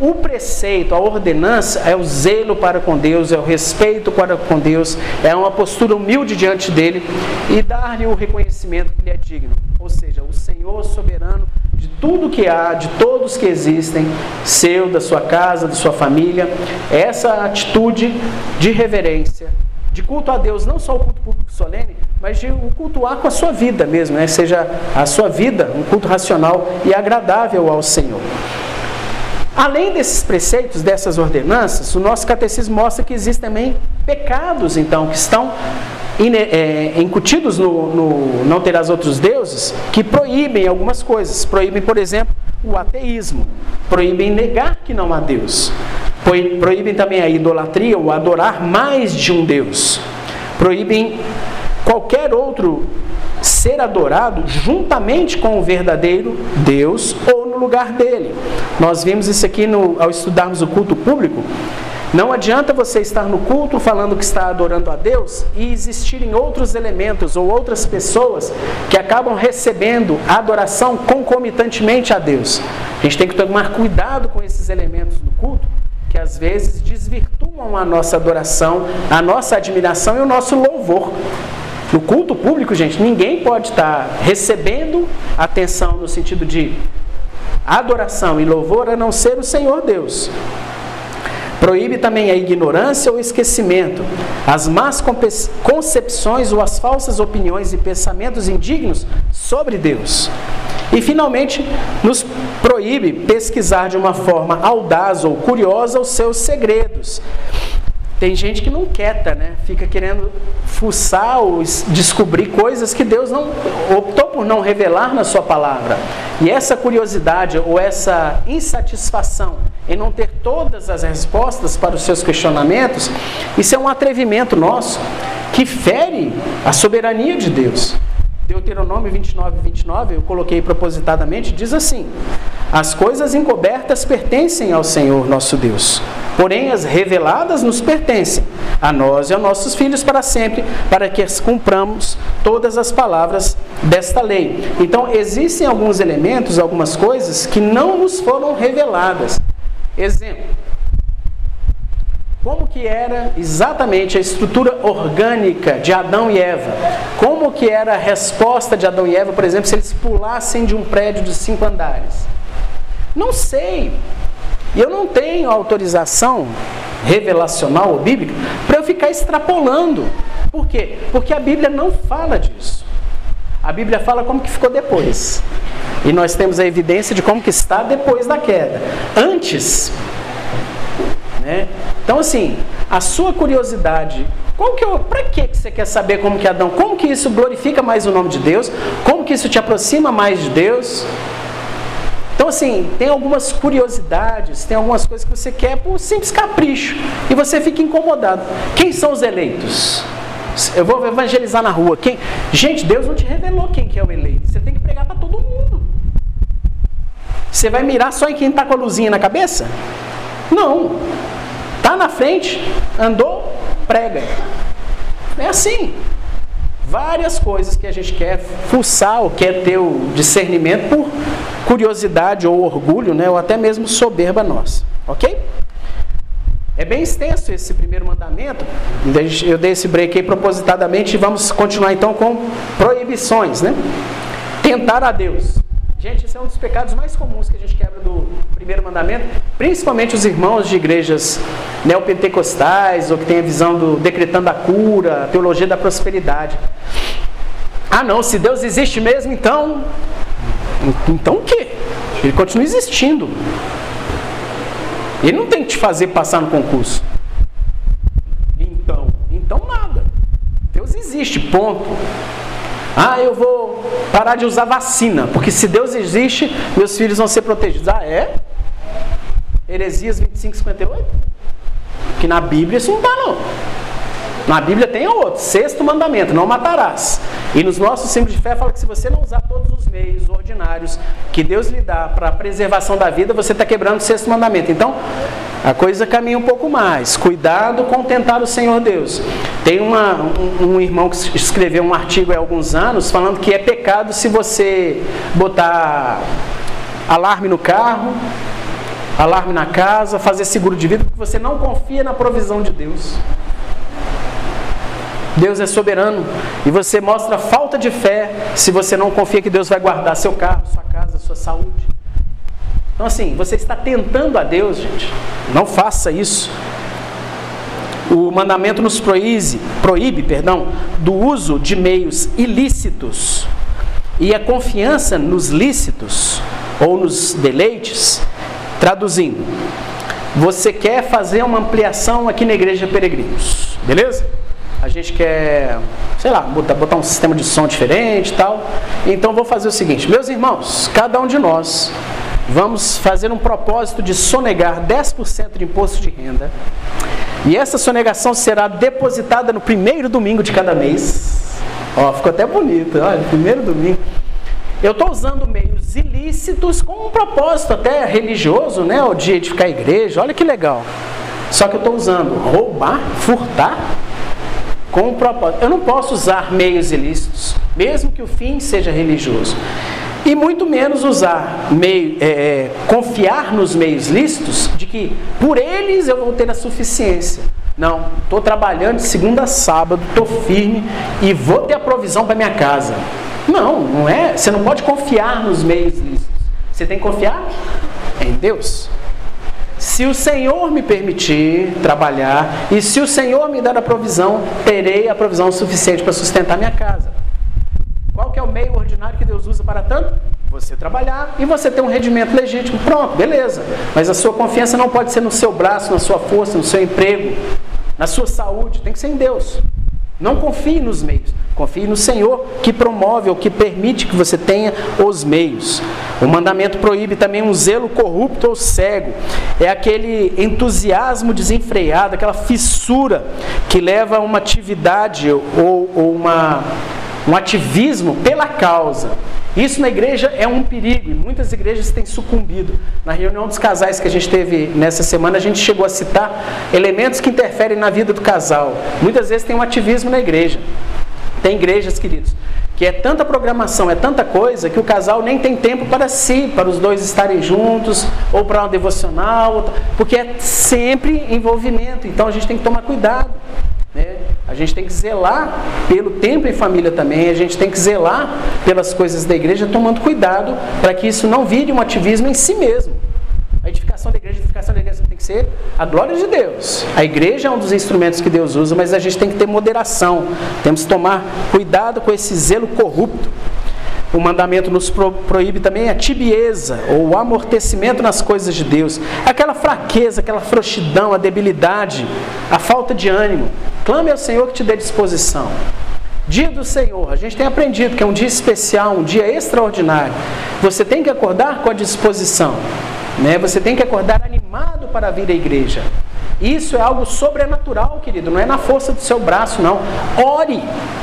o preceito, a ordenança é o zelo para com Deus, é o respeito para com Deus, é uma postura humilde diante dele e dar-lhe o reconhecimento que lhe é digno. Ou seja, o Senhor soberano de tudo que há, de todos que existem, seu, da sua casa, da sua família, essa atitude de reverência, de culto a Deus, não só o culto público solene, mas de o cultuar com a sua vida mesmo, né? seja a sua vida um culto racional e agradável ao Senhor. Além desses preceitos, dessas ordenanças, o nosso catecismo mostra que existem também pecados, então, que estão é, incutidos no, no não terás outros deuses, que proíbem algumas coisas. Proíbem, por exemplo, o ateísmo. Proíbem negar que não há Deus. Proíbem também a idolatria, o adorar mais de um Deus. Proíbem qualquer outro ser adorado juntamente com o verdadeiro Deus ou no lugar dele. Nós vimos isso aqui no, ao estudarmos o culto público. Não adianta você estar no culto falando que está adorando a Deus e existirem outros elementos ou outras pessoas que acabam recebendo a adoração concomitantemente a Deus. A gente tem que tomar cuidado com esses elementos do culto, que às vezes desvirtuam a nossa adoração, a nossa admiração e o nosso louvor. No culto público, gente, ninguém pode estar recebendo atenção no sentido de adoração e louvor a não ser o Senhor Deus. Proíbe também a ignorância ou esquecimento, as más concepções ou as falsas opiniões e pensamentos indignos sobre Deus. E, finalmente, nos proíbe pesquisar de uma forma audaz ou curiosa os seus segredos, tem gente que não quieta, né? Fica querendo fuçar ou descobrir coisas que Deus não optou por não revelar na sua palavra. E essa curiosidade ou essa insatisfação em não ter todas as respostas para os seus questionamentos, isso é um atrevimento nosso que fere a soberania de Deus. Deuteronômio 29, 29, eu coloquei propositadamente, diz assim: As coisas encobertas pertencem ao Senhor nosso Deus, porém as reveladas nos pertencem, a nós e aos nossos filhos para sempre, para que cumpramos todas as palavras desta lei. Então, existem alguns elementos, algumas coisas que não nos foram reveladas. Exemplo, como que era exatamente a estrutura orgânica de Adão e Eva? Como que era a resposta de Adão e Eva, por exemplo, se eles pulassem de um prédio de cinco andares? Não sei. E eu não tenho autorização revelacional ou bíblica para eu ficar extrapolando. Por quê? Porque a Bíblia não fala disso. A Bíblia fala como que ficou depois. E nós temos a evidência de como que está depois da queda. Antes, né? Então, assim, a sua curiosidade, qual que é, para que você quer saber como que Adão, como que isso glorifica mais o nome de Deus? Como que isso te aproxima mais de Deus? Então, assim, tem algumas curiosidades, tem algumas coisas que você quer por simples capricho e você fica incomodado. Quem são os eleitos? Eu vou evangelizar na rua. Quem? Gente, Deus não te revelou quem que é o eleito. Você tem que pregar para todo mundo. Você vai mirar só em quem está com a luzinha na cabeça? Não. Tá na frente, andou, prega. É assim. Várias coisas que a gente quer fuçar ou quer ter o discernimento por curiosidade ou orgulho, né, ou até mesmo soberba nossa. Ok? É bem extenso esse primeiro mandamento. Eu dei esse break aí propositadamente e vamos continuar então com proibições, né? Tentar a Deus. Gente, esse é um dos pecados mais comuns que a gente quebra do primeiro mandamento, principalmente os irmãos de igrejas neopentecostais ou que têm a visão do decretando a cura, a teologia da prosperidade. Ah, não, se Deus existe mesmo, então. Então o quê? Ele continua existindo. Ele não tem que te fazer passar no concurso. Então, então nada. Deus existe, ponto. Ah, eu vou parar de usar vacina, porque se Deus existe, meus filhos vão ser protegidos. Ah, é? Heresias 25, 58? Que na Bíblia isso não está, não. Na Bíblia tem outro, sexto mandamento, não matarás. E nos nossos símbolos de fé fala que se você não usar todos os meios ordinários que Deus lhe dá para a preservação da vida, você está quebrando o sexto mandamento. Então, a coisa caminha um pouco mais. Cuidado com tentar o Senhor Deus. Tem uma, um, um, irmão que escreveu um artigo há alguns anos falando que é pecado se você botar alarme no carro, alarme na casa, fazer seguro de vida, porque você não confia na provisão de Deus. Deus é soberano e você mostra falta de fé se você não confia que Deus vai guardar seu carro, sua casa, sua saúde. Então, assim, você está tentando a Deus, gente. Não faça isso. O mandamento nos proíbe, proíbe perdão, do uso de meios ilícitos. E a confiança nos lícitos ou nos deleites, traduzindo, você quer fazer uma ampliação aqui na igreja Peregrinos, beleza? A gente quer, sei lá, botar, botar um sistema de som diferente e tal. Então vou fazer o seguinte, meus irmãos, cada um de nós vamos fazer um propósito de sonegar 10% de imposto de renda. E essa sonegação será depositada no primeiro domingo de cada mês. Ó, ficou até bonito, olha, primeiro domingo. Eu estou usando meios ilícitos com um propósito até religioso, né? O dia de ficar igreja, olha que legal. Só que eu estou usando roubar, furtar com um propósito. Eu não posso usar meios ilícitos, mesmo que o fim seja religioso. E muito menos usar meio, é, é, confiar nos meios lícitos de que por eles eu vou ter a suficiência. Não, estou trabalhando de segunda a sábado, estou firme e vou ter a provisão para minha casa. Não, não é. Você não pode confiar nos meios lícitos. Você tem que confiar em Deus. Se o Senhor me permitir trabalhar e se o Senhor me dar a provisão, terei a provisão suficiente para sustentar minha casa. Qual que é o meio ordinário que Deus usa para tanto? Você trabalhar e você ter um rendimento legítimo. Pronto, beleza. Mas a sua confiança não pode ser no seu braço, na sua força, no seu emprego, na sua saúde. Tem que ser em Deus. Não confie nos meios. Confie no Senhor que promove ou que permite que você tenha os meios. O mandamento proíbe também um zelo corrupto ou cego. É aquele entusiasmo desenfreado, aquela fissura que leva a uma atividade ou, ou uma, um ativismo pela causa. Isso na igreja é um perigo e muitas igrejas têm sucumbido. Na reunião dos casais que a gente teve nessa semana, a gente chegou a citar elementos que interferem na vida do casal. Muitas vezes tem um ativismo na igreja. Tem igrejas, queridos, que é tanta programação, é tanta coisa, que o casal nem tem tempo para si, para os dois estarem juntos, ou para um devocional, porque é sempre envolvimento. Então a gente tem que tomar cuidado. Né? A gente tem que zelar pelo tempo em família também, a gente tem que zelar pelas coisas da igreja, tomando cuidado para que isso não vire um ativismo em si mesmo. Edificação da igreja, a edificação da igreja tem que ser a glória de Deus. A igreja é um dos instrumentos que Deus usa, mas a gente tem que ter moderação. Temos que tomar cuidado com esse zelo corrupto. O mandamento nos proíbe também a tibieza ou o amortecimento nas coisas de Deus. Aquela fraqueza, aquela frouxidão, a debilidade, a falta de ânimo. Clame ao Senhor que te dê disposição. Dia do Senhor, a gente tem aprendido que é um dia especial, um dia extraordinário. Você tem que acordar com a disposição. Né? Você tem que acordar animado para vir à igreja. Isso é algo sobrenatural, querido, não é na força do seu braço, não. Ore.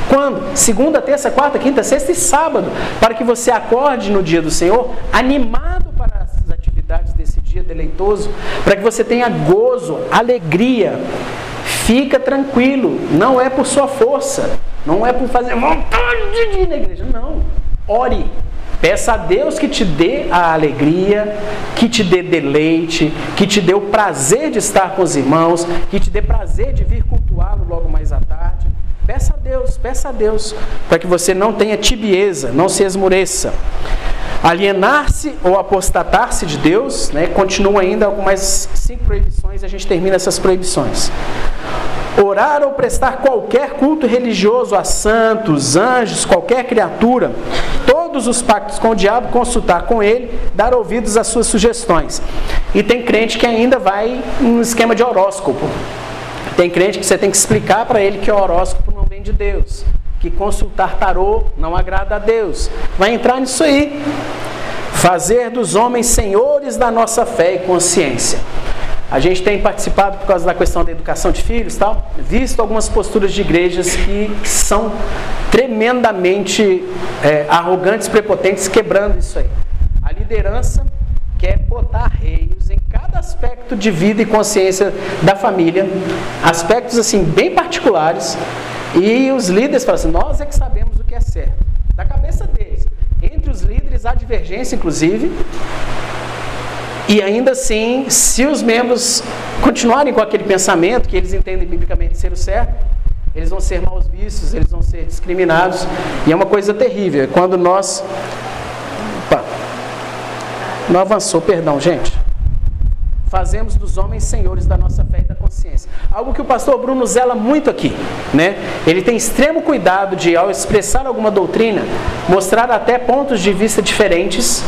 Quando? Segunda, terça, quarta, quinta, sexta e sábado, para que você acorde no dia do Senhor animado para as atividades desse dia deleitoso, para que você tenha gozo, alegria. Fica tranquilo, não é por sua força, não é por fazer vontade de ir na igreja, não. Ore, Peça a Deus que te dê a alegria, que te dê deleite, que te dê o prazer de estar com os irmãos, que te dê prazer de vir cultuá-lo logo mais à tarde. Peça a Deus, peça a Deus, para que você não tenha tibieza, não se esmureça. Alienar-se ou apostatar-se de Deus, né, continua ainda mais cinco proibições e a gente termina essas proibições. orar ou prestar qualquer culto religioso a santos, anjos, qualquer criatura, todos os pactos com o diabo, consultar com ele, dar ouvidos às suas sugestões. E tem crente que ainda vai um esquema de horóscopo. Tem crente que você tem que explicar para ele que o horóscopo não vem de Deus, que consultar tarô não agrada a Deus. Vai entrar nisso aí. Fazer dos homens senhores da nossa fé e consciência. A gente tem participado por causa da questão da educação de filhos, tal, visto algumas posturas de igrejas que são tremendamente é, arrogantes, prepotentes, quebrando isso aí. A liderança quer botar reios em cada aspecto de vida e consciência da família, aspectos assim bem particulares, e os líderes falam assim: nós é que sabemos o que é certo, da cabeça deles. Entre os líderes há divergência, inclusive, e ainda assim, se os membros continuarem com aquele pensamento que eles entendem biblicamente ser o certo, eles vão ser maus vistos, eles vão ser discriminados, e é uma coisa terrível. É quando nós. Opa, não avançou, perdão, gente. Fazemos dos homens senhores da nossa fé e da consciência. Algo que o pastor Bruno zela muito aqui, né? Ele tem extremo cuidado de, ao expressar alguma doutrina, mostrar até pontos de vista diferentes.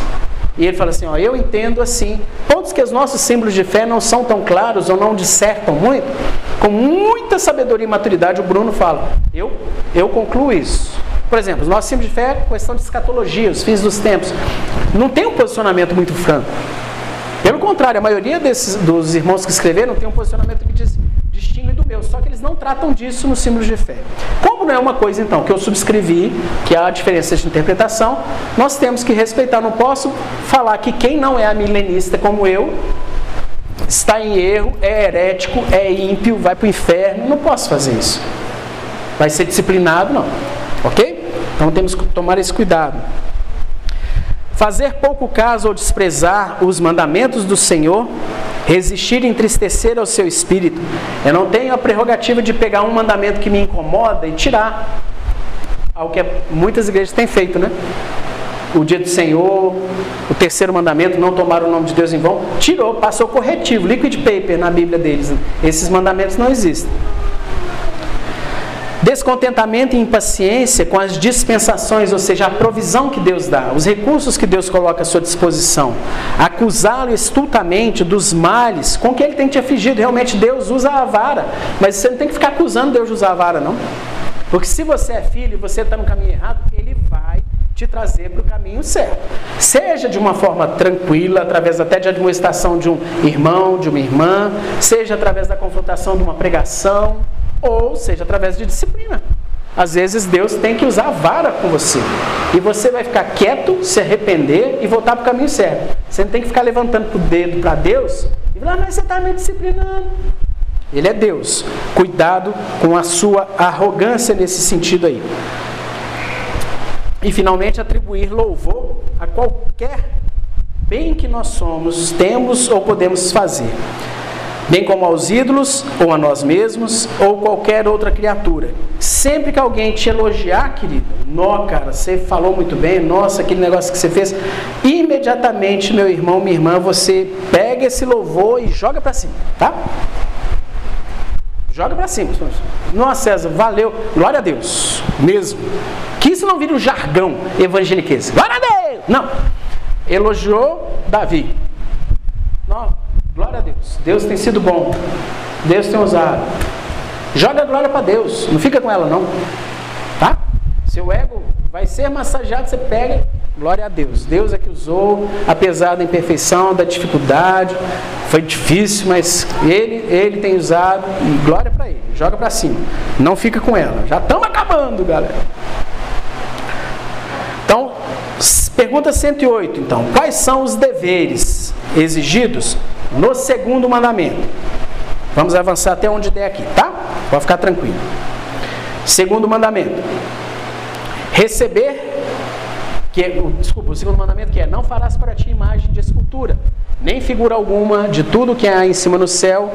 E ele fala assim: ó, eu entendo assim. Pontos que os nossos símbolos de fé não são tão claros ou não dissertam muito, com muita sabedoria e maturidade, o Bruno fala: eu, eu concluo isso. Por exemplo, os nossos símbolos de fé, questão de escatologia, os fins dos tempos, não tem um posicionamento muito franco. Pelo contrário, a maioria desses, dos irmãos que escreveram tem um posicionamento que diz meu, só que eles não tratam disso nos símbolos de fé. Como não é uma coisa, então, que eu subscrevi, que há diferença de interpretação, nós temos que respeitar. Não posso falar que quem não é milenista como eu está em erro, é herético, é ímpio, vai para o inferno. Não posso fazer isso. Vai ser disciplinado, não. Ok? Então temos que tomar esse cuidado. Fazer pouco caso ou desprezar os mandamentos do Senhor, resistir e entristecer ao seu espírito. Eu não tenho a prerrogativa de pegar um mandamento que me incomoda e tirar. Algo que muitas igrejas têm feito, né? O dia do Senhor, o terceiro mandamento, não tomar o nome de Deus em vão, tirou, passou corretivo, liquid paper na Bíblia deles. Esses mandamentos não existem. Descontentamento e impaciência com as dispensações, ou seja, a provisão que Deus dá, os recursos que Deus coloca à sua disposição. Acusá-lo estultamente dos males com que ele tem te afligido. Realmente Deus usa a vara, mas você não tem que ficar acusando Deus de usar a vara, não. Porque se você é filho e você está no caminho errado, ele vai te trazer para o caminho certo. Seja de uma forma tranquila, através até de administração de um irmão, de uma irmã, seja através da confrontação de uma pregação ou seja através de disciplina. Às vezes Deus tem que usar a vara com você. E você vai ficar quieto, se arrepender e voltar para o caminho certo. Você não tem que ficar levantando o dedo para Deus e falar, mas você está me disciplinando. Ele é Deus. Cuidado com a sua arrogância nesse sentido aí. E finalmente atribuir louvor a qualquer bem que nós somos, temos ou podemos fazer bem como aos ídolos, ou a nós mesmos, ou qualquer outra criatura. Sempre que alguém te elogiar, querido, nó, cara, você falou muito bem, nossa, aquele negócio que você fez, imediatamente, meu irmão, minha irmã, você pega esse louvor e joga para cima, tá? Joga para cima. Nossa, César, valeu. Glória a Deus. Mesmo. Que isso não vira um jargão evangeliquez. Glória a Deus. Não. Elogiou Davi. Glória a Deus. Deus tem sido bom. Deus tem usado. Joga a glória para Deus. Não fica com ela, não. Tá? Seu ego vai ser massageado, você pega. Glória a Deus. Deus é que usou, apesar da imperfeição, da dificuldade. Foi difícil, mas Ele, ele tem usado. E glória para Ele. Joga para cima. Não fica com ela. Já estamos acabando, galera. Então, pergunta 108, então. Quais são os deveres exigidos no segundo mandamento. Vamos avançar até onde der aqui, tá? Pode ficar tranquilo. Segundo mandamento. Receber que é, desculpa, o segundo mandamento que é não farás para ti imagem de escultura, nem figura alguma de tudo que há em cima no céu,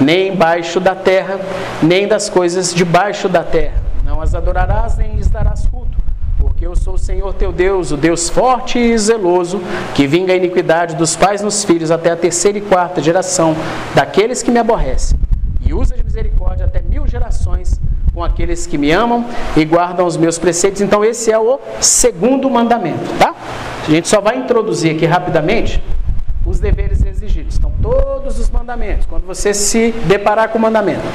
nem embaixo da terra, nem das coisas debaixo da terra. Não as adorarás, nem lhes darás culto porque eu sou o Senhor teu Deus, o Deus forte e zeloso, que vinga a iniquidade dos pais nos filhos até a terceira e quarta geração daqueles que me aborrecem. e usa de misericórdia até mil gerações com aqueles que me amam e guardam os meus preceitos. Então, esse é o segundo mandamento, tá? A gente só vai introduzir aqui rapidamente os deveres exigidos. Então, todos os mandamentos, quando você se deparar com o mandamento,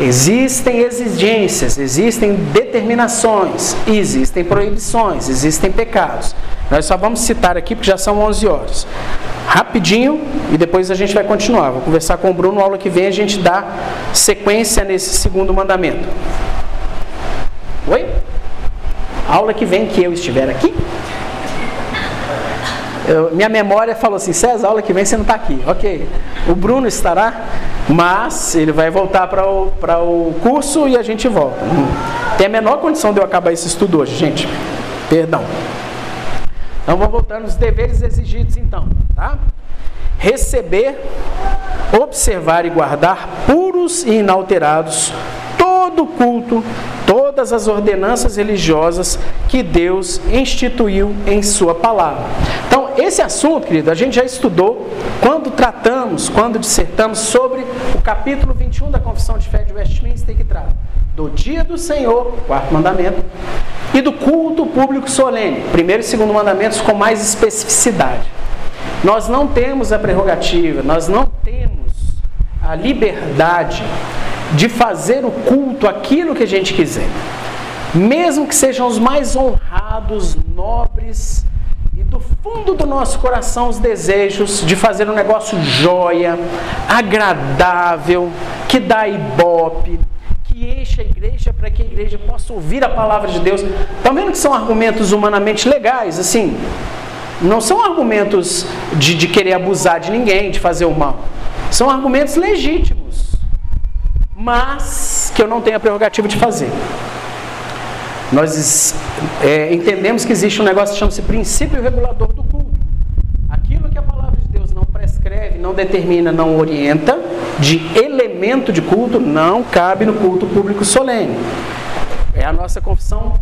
existem exigências, existem determinações, existem proibições, existem pecados. Nós só vamos citar aqui porque já são 11 horas. Rapidinho e depois a gente vai continuar. Vou conversar com o Bruno, aula que vem a gente dá sequência nesse segundo mandamento. Oi? Aula que vem que eu estiver aqui. Eu, minha memória falou assim, César, aula que vem você não está aqui. Ok. O Bruno estará, mas ele vai voltar para o, o curso e a gente volta. Tem a menor condição de eu acabar esse estudo hoje, gente. Perdão. Então vamos voltando aos deveres exigidos então, tá? Receber, observar e guardar puros e inalterados todo culto, todas as ordenanças religiosas que Deus instituiu em sua palavra. Esse assunto, querido, a gente já estudou quando tratamos, quando dissertamos sobre o capítulo 21 da Confissão de Fé de Westminster que trata do dia do Senhor, quarto mandamento, e do culto público solene, primeiro e segundo mandamentos com mais especificidade. Nós não temos a prerrogativa, nós não temos a liberdade de fazer o culto aquilo que a gente quiser. Mesmo que sejam os mais honrados, nobres e do fundo do nosso coração os desejos de fazer um negócio joia, agradável, que dá ibope, que enche a igreja para que a igreja possa ouvir a palavra de Deus. Também que são argumentos humanamente legais, assim, não são argumentos de, de querer abusar de ninguém, de fazer o mal. São argumentos legítimos, mas que eu não tenho a prerrogativa de fazer. Nós é, entendemos que existe um negócio que chama-se princípio regulador do culto. Aquilo que a palavra de Deus não prescreve, não determina, não orienta, de elemento de culto não cabe no culto público solene. É a nossa confissão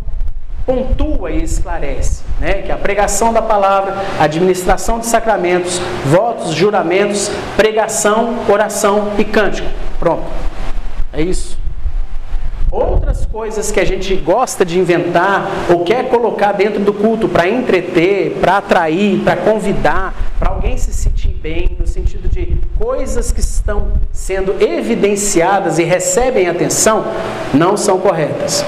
pontua e esclarece, né? Que a pregação da palavra, administração de sacramentos, votos, juramentos, pregação, oração e cântico. Pronto. É isso. Outras coisas que a gente gosta de inventar ou quer colocar dentro do culto para entreter, para atrair, para convidar, para alguém se sentir bem, no sentido de coisas que estão sendo evidenciadas e recebem atenção, não são corretas.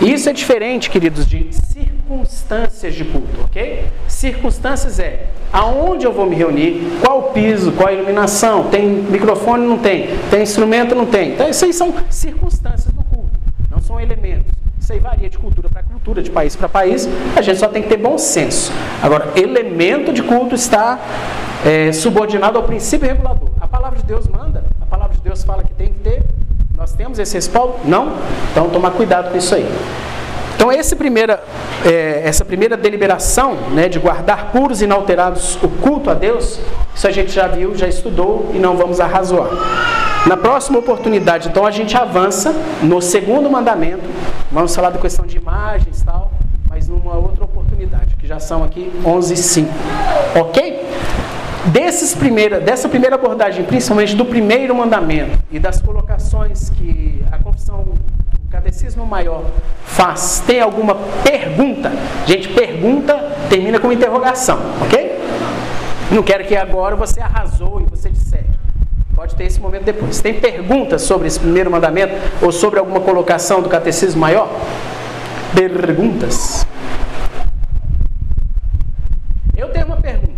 Isso é diferente, queridos, de circunstâncias de culto, ok? Circunstâncias é aonde eu vou me reunir, qual o piso, qual a iluminação, tem microfone, não tem, tem instrumento, não tem. Então, isso aí são circunstâncias do culto, não são elementos. Isso aí varia de cultura para cultura, de país para país. A gente só tem que ter bom senso. Agora, elemento de culto está é, subordinado ao princípio regulador. A palavra de Deus manda, a palavra de Deus fala que tem que ter. Nós temos esse respaldo? Não? Então, tomar cuidado com isso aí. Então, primeira, é, essa primeira deliberação né, de guardar puros e inalterados o culto a Deus, isso a gente já viu, já estudou e não vamos arrazoar. Na próxima oportunidade, então, a gente avança no segundo mandamento. Vamos falar da questão de imagens e tal, mas numa outra oportunidade, que já são aqui 11 e 5. Ok? Desses primeira, dessa primeira abordagem, principalmente do primeiro mandamento e das colocações que a confissão, catecismo maior faz, tem alguma pergunta? Gente, pergunta termina com interrogação, ok? Não quero que agora você arrasou e você disser. Pode ter esse momento depois. Tem perguntas sobre esse primeiro mandamento ou sobre alguma colocação do catecismo maior? Perguntas. Eu tenho uma pergunta.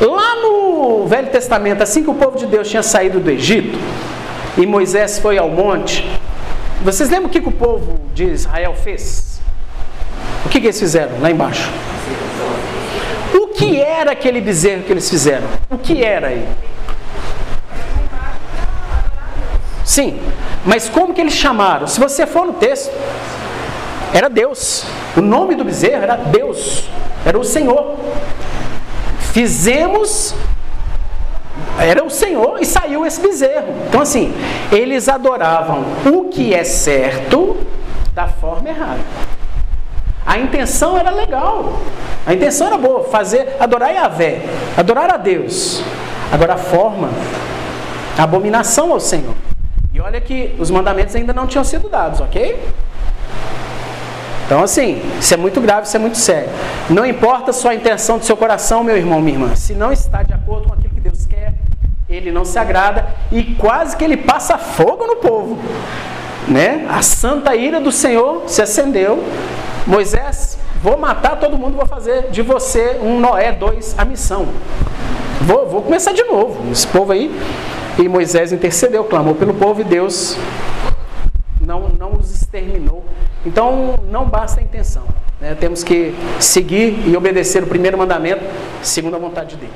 Lá no Velho Testamento, assim que o povo de Deus tinha saído do Egito e Moisés foi ao monte, vocês lembram o que, que o povo de Israel fez? O que, que eles fizeram lá embaixo? O que era aquele bezerro que eles fizeram? O que era aí? Sim, mas como que eles chamaram? Se você for no texto, era Deus. O nome do bezerro era Deus, era o Senhor. Fizemos, era o Senhor e saiu esse bezerro. Então, assim, eles adoravam o que é certo da forma errada. A intenção era legal. A intenção era boa, fazer, adorar Yahvé, adorar a Deus. Agora a forma Abominação ao Senhor. E olha que os mandamentos ainda não tinham sido dados, ok? Então, assim, isso é muito grave, isso é muito sério. Não importa a sua intenção do seu coração, meu irmão, minha irmã, se não está de acordo com quer, ele não se agrada e quase que ele passa fogo no povo. Né? A santa ira do Senhor se acendeu. Moisés, vou matar todo mundo, vou fazer de você um Noé 2 a missão. Vou, vou começar de novo. Esse povo aí. E Moisés intercedeu, clamou pelo povo e Deus não, não os exterminou. Então não basta a intenção. Né? Temos que seguir e obedecer o primeiro mandamento segundo a vontade dele.